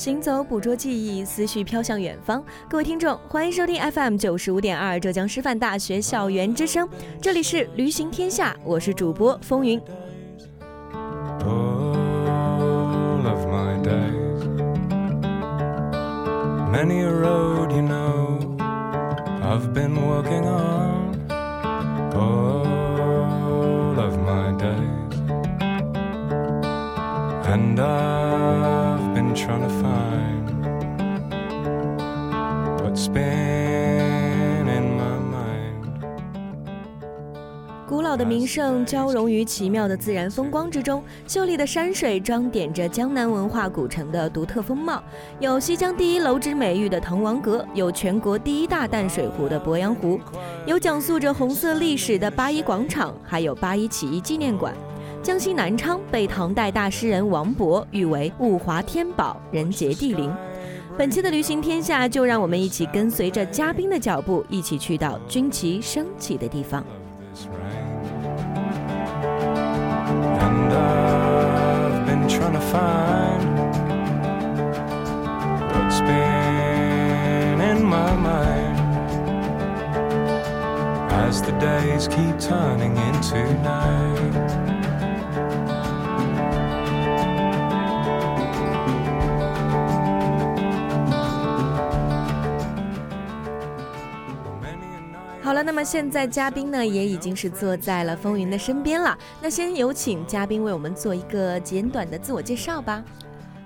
行走，捕捉记忆，思绪飘向远方。各位听众，欢迎收听 FM 九十五点二浙江师范大学校园之声，这里是旅行天下，我是主播风云。Try to find what's been in my mind 古老的名胜交融于奇妙的自然风光之中，秀丽的山水装点着江南文化古城的独特风貌。有西江第一楼之美誉的滕王阁，有全国第一大淡水湖的鄱阳湖，有讲述着红色历史的八一广场，还有八一起义纪念馆。江西南昌被唐代大诗人王勃誉为物华天宝，人杰地灵。本期的旅行天下，就让我们一起跟随着嘉宾的脚步，一起去到军旗升起的地方。好那么现在嘉宾呢也已经是坐在了风云的身边了。那先有请嘉宾为我们做一个简短的自我介绍吧。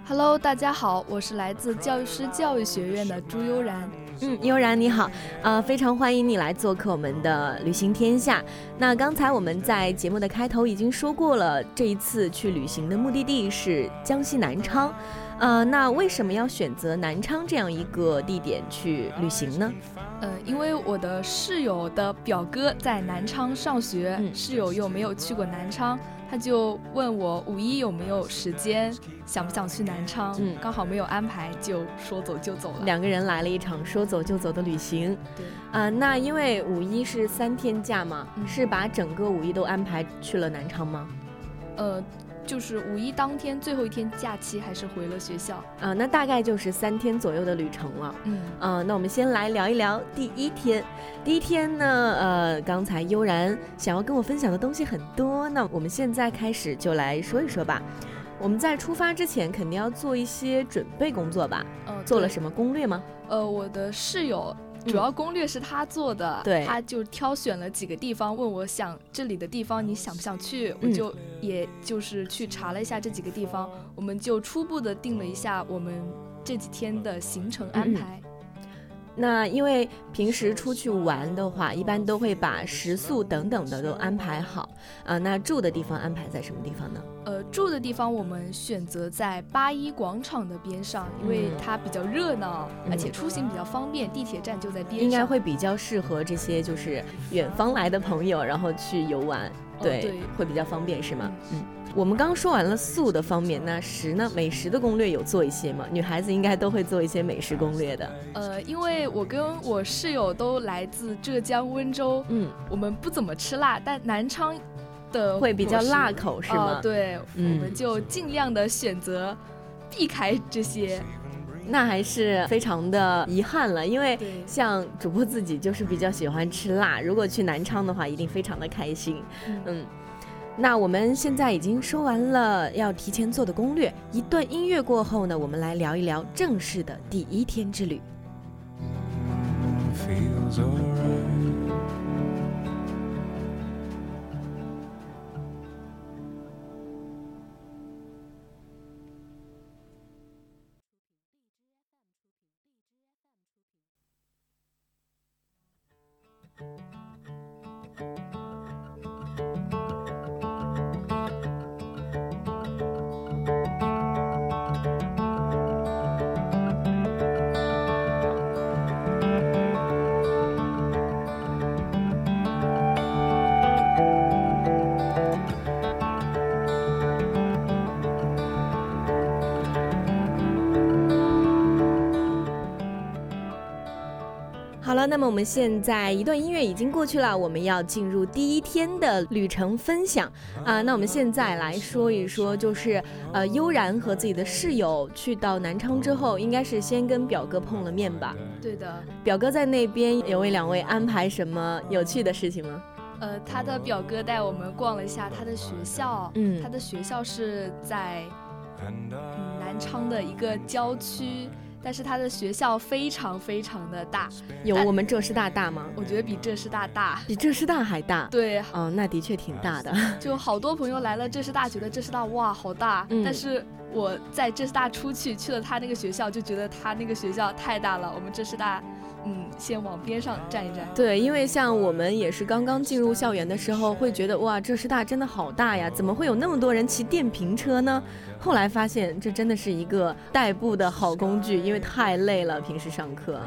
Hello，大家好，我是来自教育师教育学院的朱悠然。嗯，悠然你好，呃，非常欢迎你来做客我们的旅行天下。那刚才我们在节目的开头已经说过了，这一次去旅行的目的地是江西南昌。呃，那为什么要选择南昌这样一个地点去旅行呢？呃，因为我的室友的表哥在南昌上学，室友又没有去过南昌，他就问我五一有没有时间，想不想去南昌？嗯，刚好没有安排，就说走就走了。两个人来了一场说走就走的旅行。对，啊，那因为五一是三天假嘛，是把整个五一都安排去了南昌吗？呃。就是五一当天最后一天假期，还是回了学校啊？那大概就是三天左右的旅程了。嗯，啊，那我们先来聊一聊第一天。第一天呢，呃，刚才悠然想要跟我分享的东西很多，那我们现在开始就来说一说吧。我们在出发之前肯定要做一些准备工作吧？嗯，做了什么攻略吗？呃，我的室友。主要攻略是他做的，对，他就挑选了几个地方，问我想这里的地方你想不想去，我就也就是去查了一下这几个地方，我们就初步的定了一下我们这几天的行程安排。那因为平时出去玩的话，一般都会把食宿等等的都安排好啊。那住的地方安排在什么地方呢？呃，住的地方我们选择在八一广场的边上，因为它比较热闹，而且出行比较方便，地铁站就在边上，应该会比较适合这些就是远方来的朋友，然后去游玩，对，会比较方便，是吗？嗯。我们刚刚说完了素的方面，那食呢？美食的攻略有做一些吗？女孩子应该都会做一些美食攻略的。呃，因为我跟我室友都来自浙江温州，嗯，我们不怎么吃辣，但南昌的会比较辣口，是吗？对，我们就尽量的选择避开这些。那还是非常的遗憾了，因为像主播自己就是比较喜欢吃辣，如果去南昌的话，一定非常的开心。嗯。那我们现在已经说完了要提前做的攻略，一段音乐过后呢，我们来聊一聊正式的第一天之旅。feels alright. 那么我们现在一段音乐已经过去了，我们要进入第一天的旅程分享啊。那我们现在来说一说，就是呃，悠然和自己的室友去到南昌之后，应该是先跟表哥碰了面吧？对的。表哥在那边有为两位安排什么有趣的事情吗？呃，他的表哥带我们逛了一下他的学校，嗯，他的学校是在嗯南昌的一个郊区。但是他的学校非常非常的大，有我们浙师大大吗？我觉得比浙师大大，比浙师大还大。对，嗯，那的确挺大的。就好多朋友来了浙师大，觉得浙师大哇好大，但是我在浙师大出去去了他那个学校，就觉得他那个学校太大了。我们浙师大。嗯，先往边上站一站。对，因为像我们也是刚刚进入校园的时候，会觉得哇，浙师大真的好大呀，怎么会有那么多人骑电瓶车呢？后来发现这真的是一个代步的好工具，因为太累了，平时上课。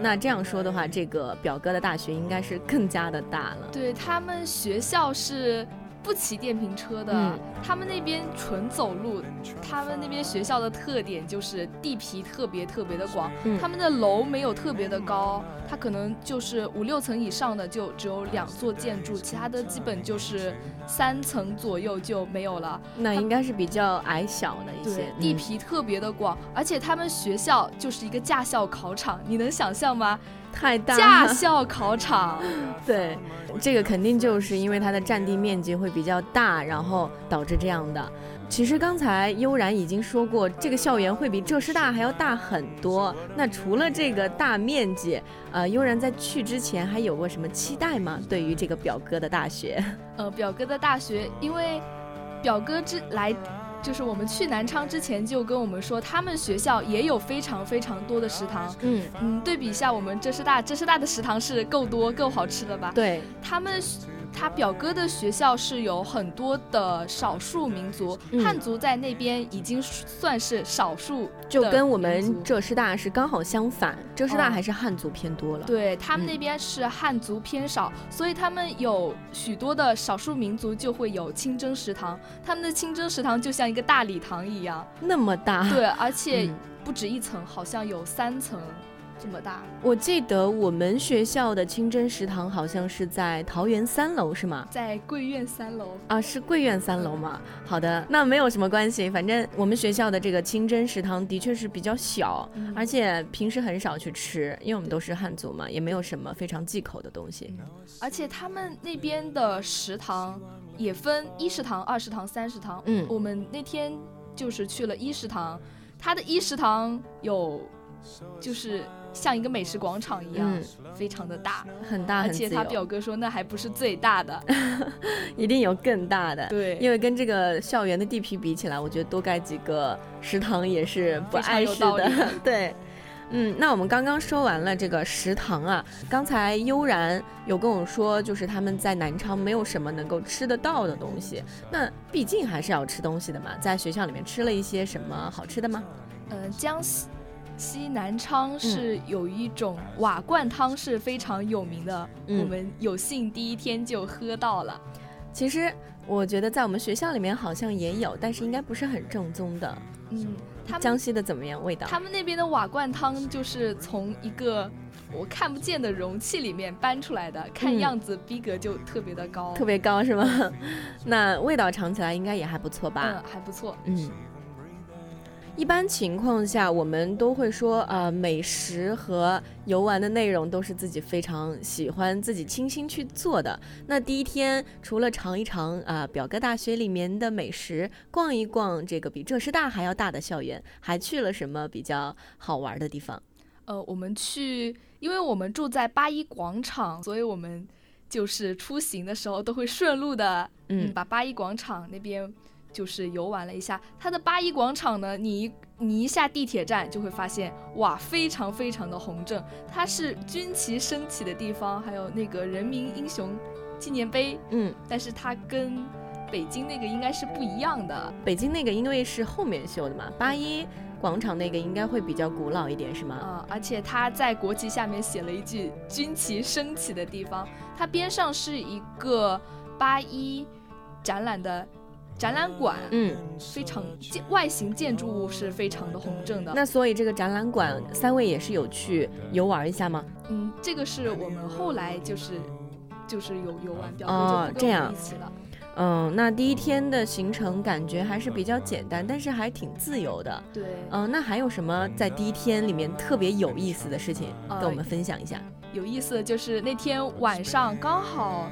那这样说的话，这个表哥的大学应该是更加的大了。对他们学校是。不骑电瓶车的，他们那边纯走路。他们那边学校的特点就是地皮特别特别的广，他们的楼没有特别的高，它可能就是五六层以上的就只有两座建筑，其他的基本就是三层左右就没有了。那应该是比较矮小的一些。地皮特别的广，而且他们学校就是一个驾校考场，你能想象吗？太大驾校考场，对，这个肯定就是因为它的占地面积会比较大，然后导致这样的。其实刚才悠然已经说过，这个校园会比浙师大还要大很多。那除了这个大面积，呃，悠然在去之前还有过什么期待吗？对于这个表哥的大学？呃，表哥的大学，因为表哥之来。就是我们去南昌之前就跟我们说，他们学校也有非常非常多的食堂。嗯嗯，对比一下我们浙师大，浙师大的食堂是够多够好吃的吧？对，他们。他表哥的学校是有很多的少数民族，汉族在那边已经算是少数，就跟我们浙师大是刚好相反，浙师大还是汉族偏多了。对他们那边是汉族偏少，所以他们有许多的少数民族就会有清真食堂，他们的清真食堂就像一个大礼堂一样，那么大。对，而 且不止一层，好像有三层。这么大，我记得我们学校的清真食堂好像是在桃园三楼，是吗？在贵院三楼啊，是贵院三楼吗？好的，那没有什么关系，反正我们学校的这个清真食堂的确是比较小，而且平时很少去吃，因为我们都是汉族嘛，也没有什么非常忌口的东西。而且他们那边的食堂也分一食堂、二食堂、三食堂。嗯，我们那天就是去了一食堂，他的一食堂有就是。像一个美食广场一样，非常的大，很大，而且他表哥说那还不是最大的，一定有更大的。对，因为跟这个校园的地皮比起来，我觉得多盖几个食堂也是不碍事的。对，嗯，那我们刚刚说完了这个食堂啊，刚才悠然有跟我说，就是他们在南昌没有什么能够吃得到的东西，那毕竟还是要吃东西的嘛，在学校里面吃了一些什么好吃的吗？呃，江西。西南昌是有一种瓦罐汤是非常有名的，我们有幸第一天就喝到了。其实我觉得在我们学校里面好像也有，但是应该不是很正宗的。嗯，江西的怎么样味道？他们那边的瓦罐汤就是从一个我看不见的容器里面搬出来的，看样子逼格就特别的高，特别高是吗？那味道尝起来应该也还不错吧？嗯，还不错。嗯。一般情况下，我们都会说，呃，美食和游玩的内容都是自己非常喜欢、自己倾心去做的。那第一天除了尝一尝啊表哥大学里面的美食，逛一逛这个比浙师大还要大的校园，还去了什么比较好玩的地方？呃，我们去，因为我们住在八一广场，所以我们就是出行的时候都会顺路的，嗯，把八一广场那边就是游玩了一下。它的八一广场呢，你你一下地铁站就会发现，哇，非常非常的红正，它是军旗升起的地方，还有那个人民英雄纪念碑，嗯，但是它跟北京那个应该是不一样的。北京那个因为是后面修的嘛，八一。广场那个应该会比较古老一点，是吗？啊，而且它在国旗下面写了一句“军旗升起的地方”，它边上是一个八一展览的展览馆，嗯，非常建外形建筑物是非常的宏正的。那所以这个展览馆三位也是有去游玩一下吗？嗯，这个是我们后来就是就是有游玩，表哥就这样一起了。嗯，那第一天的行程感觉还是比较简单，但是还挺自由的。对，嗯，那还有什么在第一天里面特别有意思的事情跟我们分享一下？有意思的就是那天晚上刚好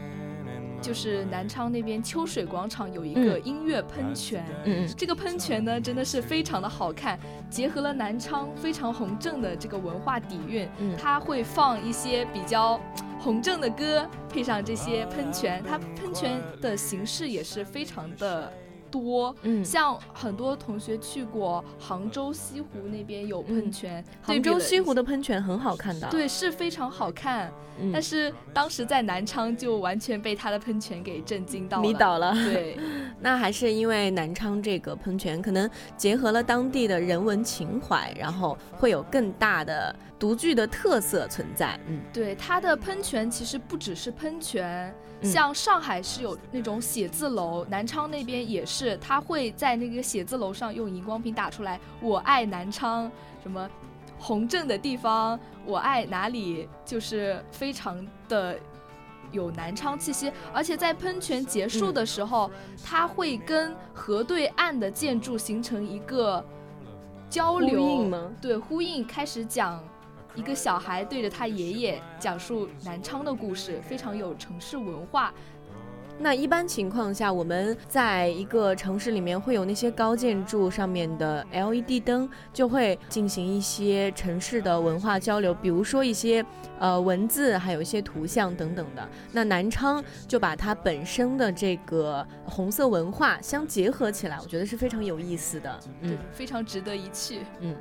就是南昌那边秋水广场有一个音乐喷泉，嗯嗯，这个喷泉呢真的是非常的好看，结合了南昌非常宏正的这个文化底蕴，嗯，它会放一些比较。红正的歌配上这些喷泉，它喷泉的形式也是非常的。多，嗯，像很多同学去过杭州西湖那边有喷泉，杭州西湖的喷泉很好看的，对，是非常好看。但是当时在南昌就完全被它的喷泉给震惊到迷倒了。对，那还是因为南昌这个喷泉可能结合了当地的人文情怀，然后会有更大的独具的特色存在。嗯，对，它的喷泉其实不只是喷泉。像上海是有那种写字楼，南昌那边也是，他会在那个写字楼上用荧光屏打出来“我爱南昌”，什么红镇的地方，我爱哪里，就是非常的有南昌气息。而且在喷泉结束的时候，它会跟河对岸的建筑形成一个交流？对，呼应开始讲。一个小孩对着他爷爷讲述南昌的故事，非常有城市文化。那一般情况下，我们在一个城市里面会有那些高建筑上面的 LED 灯，就会进行一些城市的文化交流，比如说一些呃文字，还有一些图像等等的。那南昌就把它本身的这个红色文化相结合起来，我觉得是非常有意思的，嗯，非常值得一去，嗯。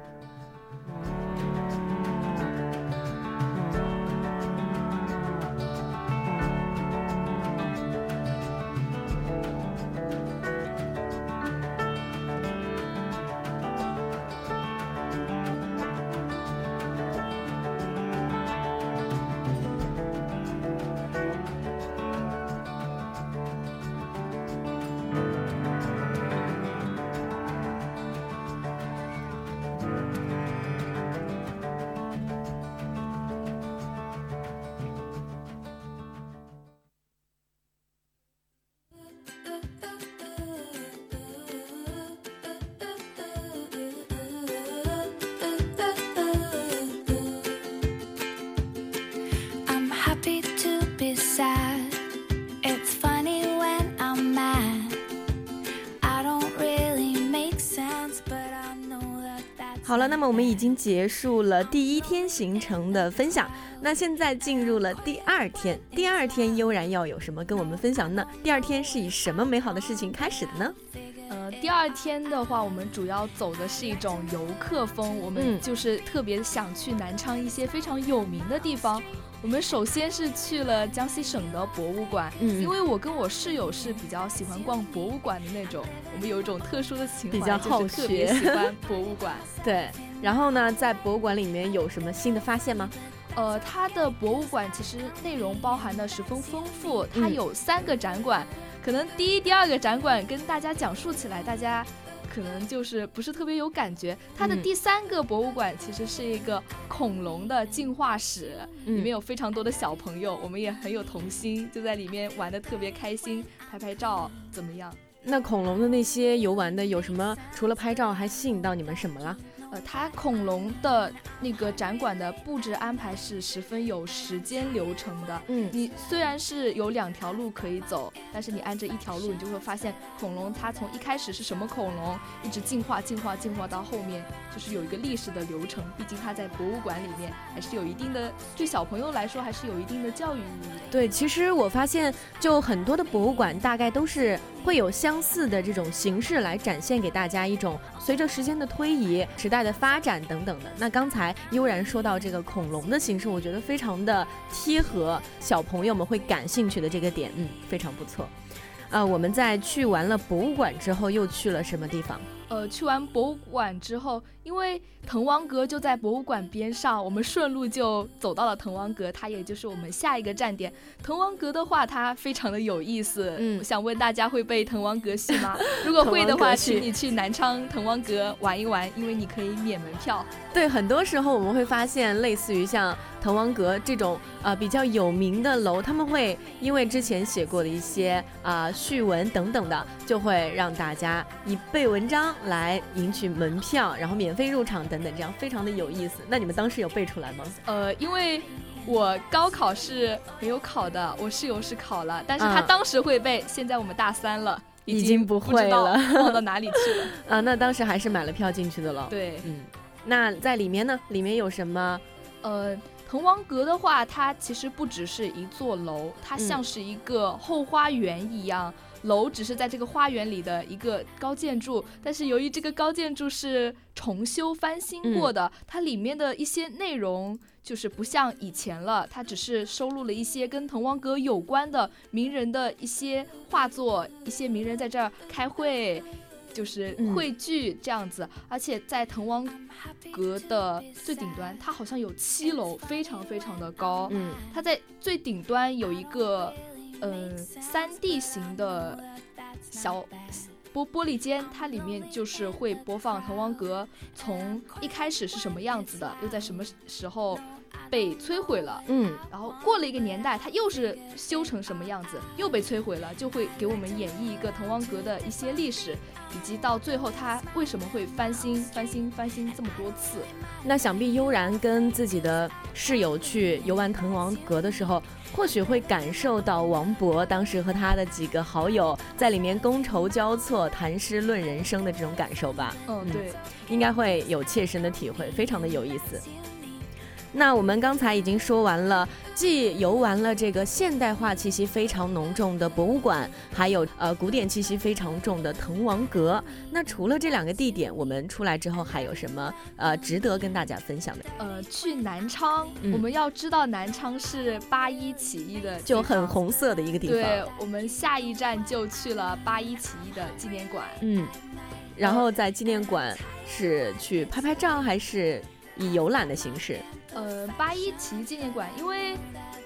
那么我们已经结束了第一天行程的分享，那现在进入了第二天。第二天悠然要有什么跟我们分享呢？第二天是以什么美好的事情开始的呢？呃，第二天的话，我们主要走的是一种游客风，我们就是特别想去南昌一些非常有名的地方。我们首先是去了江西省的博物馆，嗯，因为我跟我室友是比较喜欢逛博物馆的那种，我们有一种特殊的情怀，比较好特别喜欢博物馆。对，然后呢，在博物馆里面有什么新的发现吗？呃，它的博物馆其实内容包含的十分丰富，它有三个展馆，可能第一、第二个展馆跟大家讲述起来，大家。可能就是不是特别有感觉。它的第三个博物馆其实是一个恐龙的进化史，里面有非常多的小朋友，我们也很有童心，就在里面玩的特别开心，拍拍照怎么样？那恐龙的那些游玩的有什么？除了拍照，还吸引到你们什么了？呃，它恐龙的那个展馆的布置安排是十分有时间流程的。嗯，你虽然是有两条路可以走，但是你按这一条路，你就会发现恐龙它从一开始是什么恐龙，一直进化、进化、进化到后面，就是有一个历史的流程。毕竟它在博物馆里面，还是有一定的对小朋友来说，还是有一定的教育意义。对，其实我发现，就很多的博物馆大概都是会有相似的这种形式来展现给大家一种随着时间的推移、时代的发展等等的。那刚才悠然说到这个恐龙的形式，我觉得非常的贴合小朋友们会感兴趣的这个点，嗯，非常不错。呃，我们在去完了博物馆之后，又去了什么地方？呃，去完博物馆之后，因为滕王阁就在博物馆边上，我们顺路就走到了滕王阁，它也就是我们下一个站点。滕王阁的话，它非常的有意思。嗯，想问大家会背滕王阁序吗？如果会的话，请你去南昌滕王阁玩一玩，因为你可以免门票。对，很多时候我们会发现，类似于像滕王阁这种呃比较有名的楼，他们会因为之前写过的一些啊序文等等的，就会让大家以背文章。来赢取门票，然后免费入场等等，这样非常的有意思。那你们当时有背出来吗？呃，因为我高考是没有考的，我室友是考了，但是他当时会背。现在我们大三了，已经不会了，忘到哪里去了 啊？那当时还是买了票进去的了。对，嗯，那在里面呢？里面有什么？呃，滕王阁的话，它其实不只是一座楼，它像是一个后花园一样。楼只是在这个花园里的一个高建筑，但是由于这个高建筑是重修翻新过的，它里面的一些内容就是不像以前了，它只是收录了一些跟滕王阁有关的名人的一些画作，一些名人在这儿开会，就是汇聚这样子。而且在滕王阁的最顶端，它好像有七楼，非常非常的高。嗯，它在最顶端有一个。嗯，三 D 型的小玻玻璃间，它里面就是会播放滕王阁从一开始是什么样子的，又在什么时候。被摧毁了，嗯，然后过了一个年代，它又是修成什么样子，又被摧毁了，就会给我们演绎一个滕王阁的一些历史，以及到最后他为什么会翻新、翻新、翻新这么多次。那想必悠然跟自己的室友去游玩滕王阁的时候，或许会感受到王勃当时和他的几个好友在里面觥筹交错、谈诗论人生的这种感受吧？嗯，对，应该会有切身的体会，非常的有意思。那我们刚才已经说完了，既游玩了这个现代化气息非常浓重的博物馆，还有呃古典气息非常重的滕王阁。那除了这两个地点，我们出来之后还有什么呃值得跟大家分享的？呃，去南昌，我们要知道南昌是八一起义的，就很红色的一个地方。对，我们下一站就去了八一起义的纪念馆。嗯，然后在纪念馆是去拍拍照，还是以游览的形式？呃，八一起义纪念馆，因为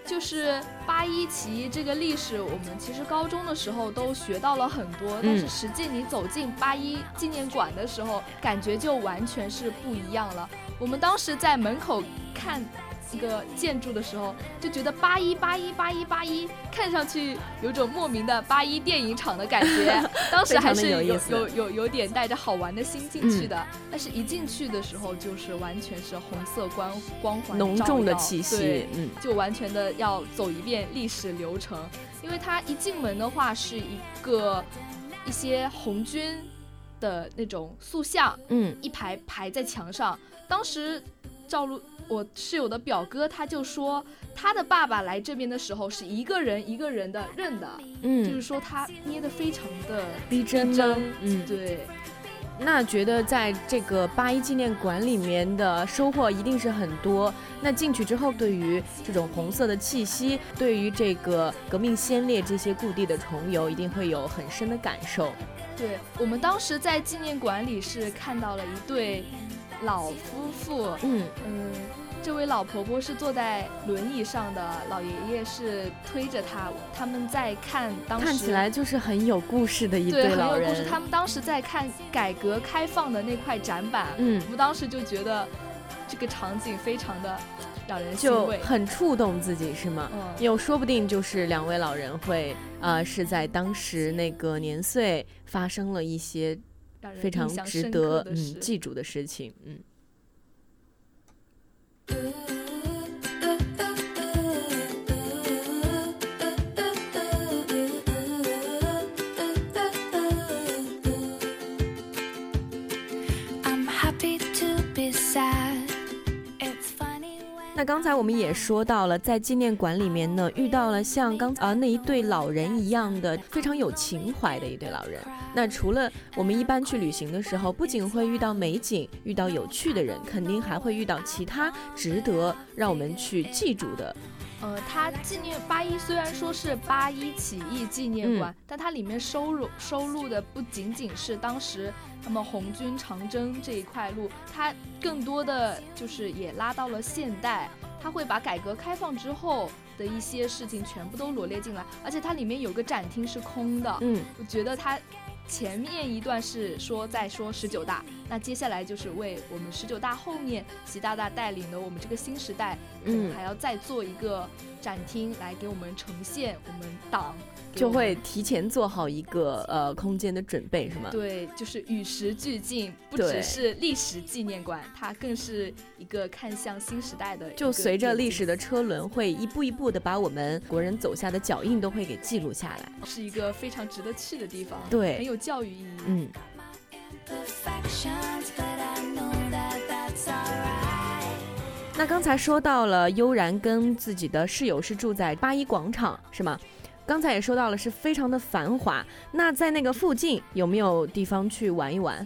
就是八一起义这个历史，我们其实高中的时候都学到了很多，但是实际你走进八一纪念馆的时候，感觉就完全是不一样了。我们当时在门口看。一个建筑的时候，就觉得八一八一八一八一，看上去有种莫名的八一电影厂的感觉。当时还是有有有有点带着好玩的心进去的，但是一进去的时候，就是完全是红色光光环浓重的气息，嗯，就完全的要走一遍历史流程。因为它一进门的话，是一个一些红军的那种塑像，嗯，一排排在墙上。当时赵露。我室友的表哥他就说，他的爸爸来这边的时候是一个人一个人的认的，嗯，就是说他捏的非常的逼真，嗯，对。那觉得在这个八一纪念馆里面的收获一定是很多。那进去之后，对于这种红色的气息，对于这个革命先烈这些故地的重游，一定会有很深的感受。对我们当时在纪念馆里是看到了一对老夫妇，嗯嗯。这位老婆婆是坐在轮椅上的，老爷爷是推着她。他们在看当时看起来就是很有故事的一对老人。很有故事。他们当时在看改革开放的那块展板。嗯，我们当时就觉得这个场景非常的让人就，很触动自己，是吗？嗯，又说不定就是两位老人会呃是在当时那个年岁发生了一些非常值得嗯记住的事情，嗯。Ooh. 那刚才我们也说到了，在纪念馆里面呢，遇到了像刚啊那一对老人一样的非常有情怀的一对老人。那除了我们一般去旅行的时候，不仅会遇到美景，遇到有趣的人，肯定还会遇到其他值得让我们去记住的。呃，它纪念八一虽然说是八一起义纪念馆，但它里面收入收录的不仅仅是当时他们红军长征这一块路，它更多的就是也拉到了现代，它会把改革开放之后的一些事情全部都罗列进来，而且它里面有个展厅是空的，嗯，我觉得它。前面一段是说在说十九大，那接下来就是为我们十九大后面习大大带领的我们这个新时代，嗯，还要再做一个展厅来给我们呈现我们党。就会提前做好一个呃空间的准备，是吗？对，就是与时俱进，不只是历史纪念馆，它更是一个看向新时代的。就随着历史的车轮，会一步一步的把我们国人走下的脚印都会给记录下来，是一个非常值得去的地方。对，很有教育意义。嗯。那刚才说到了悠然跟自己的室友是住在八一广场，是吗？刚才也说到了，是非常的繁华。那在那个附近有没有地方去玩一玩？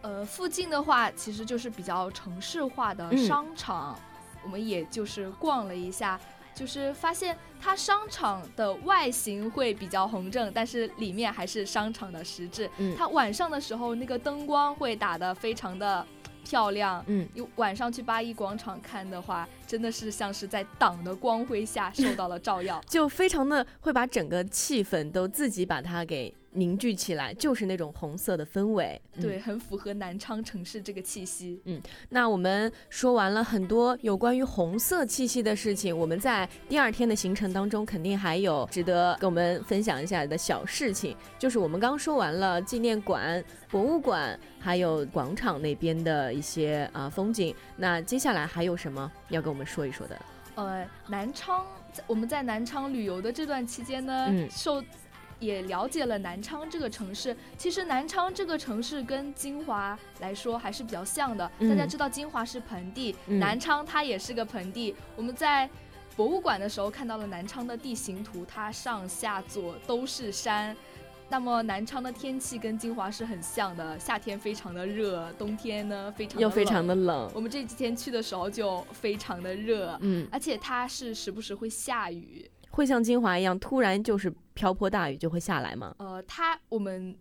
呃，附近的话，其实就是比较城市化的商场，我们也就是逛了一下，就是发现它商场的外形会比较红正，但是里面还是商场的实质。嗯，它晚上的时候那个灯光会打得非常的。漂亮，嗯，晚上去八一广场看的话，真的是像是在党的光辉下受到了照耀，就非常的会把整个气氛都自己把它给。凝聚起来就是那种红色的氛围，对，很符合南昌城市这个气息。嗯，那我们说完了很多有关于红色气息的事情，我们在第二天的行程当中肯定还有值得跟我们分享一下的小事情，就是我们刚说完了纪念馆、博物馆，还有广场那边的一些啊风景，那接下来还有什么要跟我们说一说的？呃，南昌，我们在南昌旅游的这段期间呢，受。也了解了南昌这个城市。其实南昌这个城市跟金华来说还是比较像的。大家知道金华是盆地，南昌它也是个盆地。我们在博物馆的时候看到了南昌的地形图，它上下左都是山。那么南昌的天气跟金华是很像的，夏天非常的热，冬天呢非常又非常的冷。我们这几天去的时候就非常的热，嗯，而且它是时不时会下雨。会像金华一样，突然就是瓢泼大雨就会下来吗？呃，它我们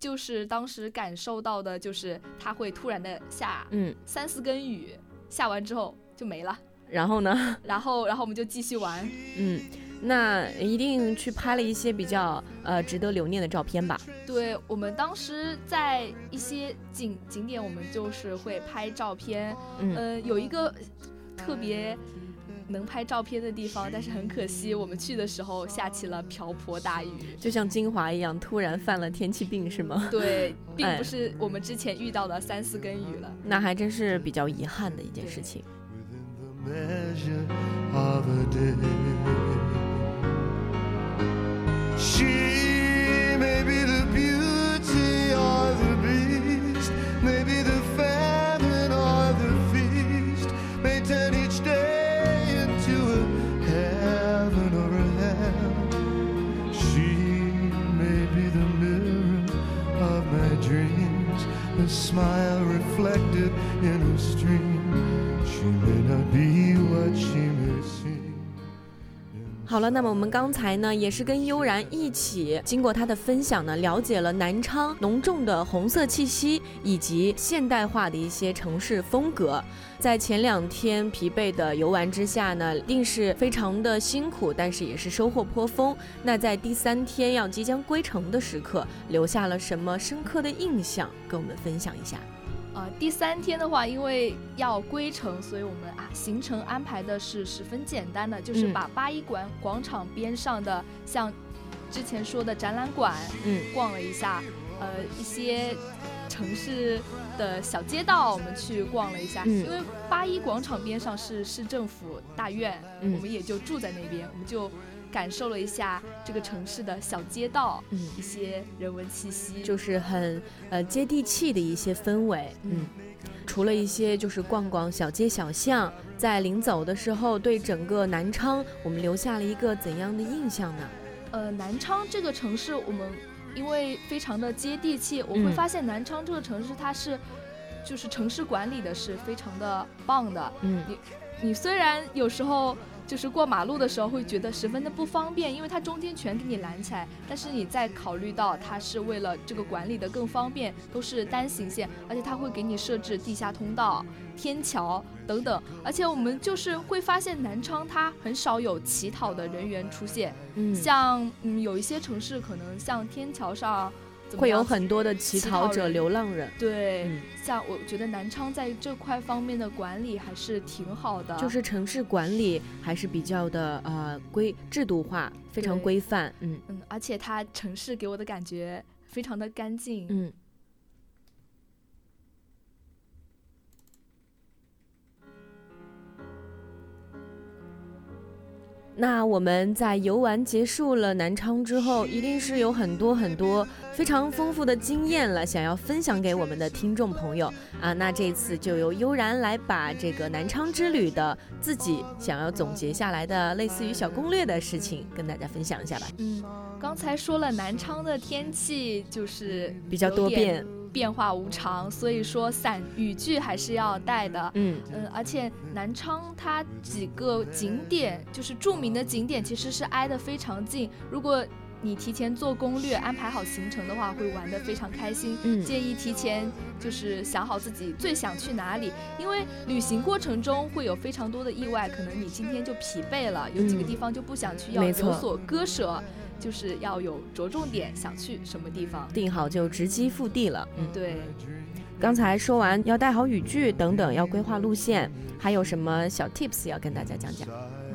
就是当时感受到的，就是它会突然的下，嗯，三四根雨，下完之后就没了。然后呢？然后，然后我们就继续玩。嗯，那一定去拍了一些比较呃值得留念的照片吧？对，我们当时在一些景景点，我们就是会拍照片。嗯，有一个特别。能拍照片的地方，但是很可惜，我们去的时候下起了瓢泼大雨，就像金华一样，突然犯了天气病，是吗？对，并不是我们之前遇到的三四根雨了，那还真是比较遗憾的一件事情。dreams, a smile reflected in a stream. She may not be what she may seem. 好了，那么我们刚才呢，也是跟悠然一起，经过他的分享呢，了解了南昌浓重的红色气息以及现代化的一些城市风格。在前两天疲惫的游玩之下呢，定是非常的辛苦，但是也是收获颇丰。那在第三天要即将归程的时刻，留下了什么深刻的印象，跟我们分享一下。呃，第三天的话，因为要归程，所以我们啊行程安排的是十分简单的，就是把八一馆广场边上的像之前说的展览馆，嗯，逛了一下，呃，一些城市的小街道，我们去逛了一下。因为八一广场边上是市政府大院，我们也就住在那边，我们就感受了一下这个城市的小街道，嗯，一些人文气息，就是很呃接地气的一些氛围。嗯，除了一些就是逛逛小街小巷，在临走的时候，对整个南昌我们留下了一个怎样的印象呢？呃，南昌这个城市，我们。因为非常的接地气，我会发现南昌这个城市它是，就是城市管理的是非常的棒的。嗯，你你虽然有时候就是过马路的时候会觉得十分的不方便，因为它中间全给你拦起来，但是你再考虑到它是为了这个管理的更方便，都是单行线，而且它会给你设置地下通道。天桥等等，而且我们就是会发现南昌它很少有乞讨的人员出现，嗯，像嗯有一些城市可能像天桥上会有很多的乞讨者、流浪人，对，像我觉得南昌在这块方面的管理还是挺好的，就是城市管理还是比较的呃规制度化，非常规范，嗯嗯，而且它城市给我的感觉非常的干净，嗯。那我们在游玩结束了南昌之后，一定是有很多很多非常丰富的经验了，想要分享给我们的听众朋友啊。那这次就由悠然来把这个南昌之旅的自己想要总结下来的类似于小攻略的事情，跟大家分享一下吧。嗯，刚才说了南昌的天气就是比较多变。变化无常，所以说伞雨具还是要带的。嗯嗯，而且南昌它几个景点，就是著名的景点，其实是挨得非常近。如果你提前做攻略，安排好行程的话，会玩得非常开心。嗯，建议提前就是想好自己最想去哪里，因为旅行过程中会有非常多的意外，可能你今天就疲惫了，有几个地方就不想去，要有所割舍。就是要有着重点，想去什么地方，定好就直击腹地了。嗯，对。刚才说完要带好雨具等等，要规划路线，还有什么小 tips 要跟大家讲讲？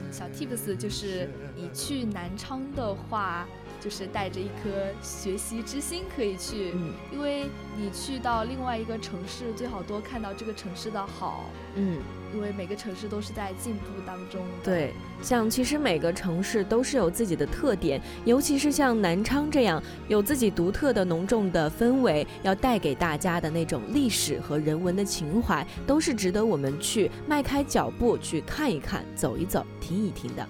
小 tips 就是你去南昌的话。就是带着一颗学习之心可以去，嗯，因为你去到另外一个城市，最好多看到这个城市的好，嗯，因为每个城市都是在进步当中。对，像其实每个城市都是有自己的特点，尤其是像南昌这样有自己独特的浓重的氛围，要带给大家的那种历史和人文的情怀，都是值得我们去迈开脚步去看一看、走一走、听一听的。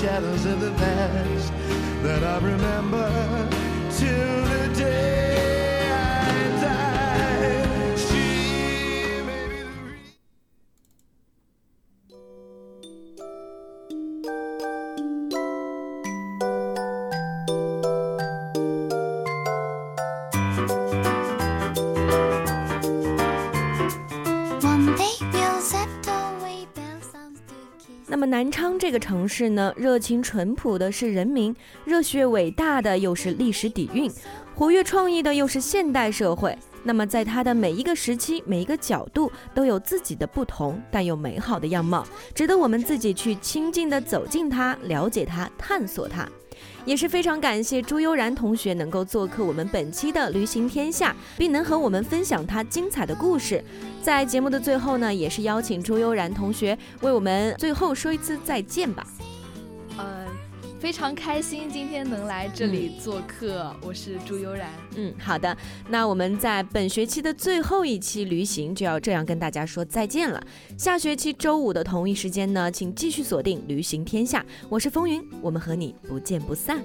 Shadows of the past that I remember till the day. 这个城市呢，热情淳朴的是人民，热血伟大的又是历史底蕴，活跃创意的又是现代社会。那么，在它的每一个时期、每一个角度，都有自己的不同，但又美好的样貌，值得我们自己去亲近的走进它，了解它，探索它。也是非常感谢朱悠然同学能够做客我们本期的旅行天下，并能和我们分享他精彩的故事。在节目的最后呢，也是邀请朱悠然同学为我们最后说一次再见吧。呃非常开心今天能来这里做客，我是朱悠然。嗯，好的，那我们在本学期的最后一期旅行就要这样跟大家说再见了。下学期周五的同一时间呢，请继续锁定《旅行天下》，我是风云，我们和你不见不散。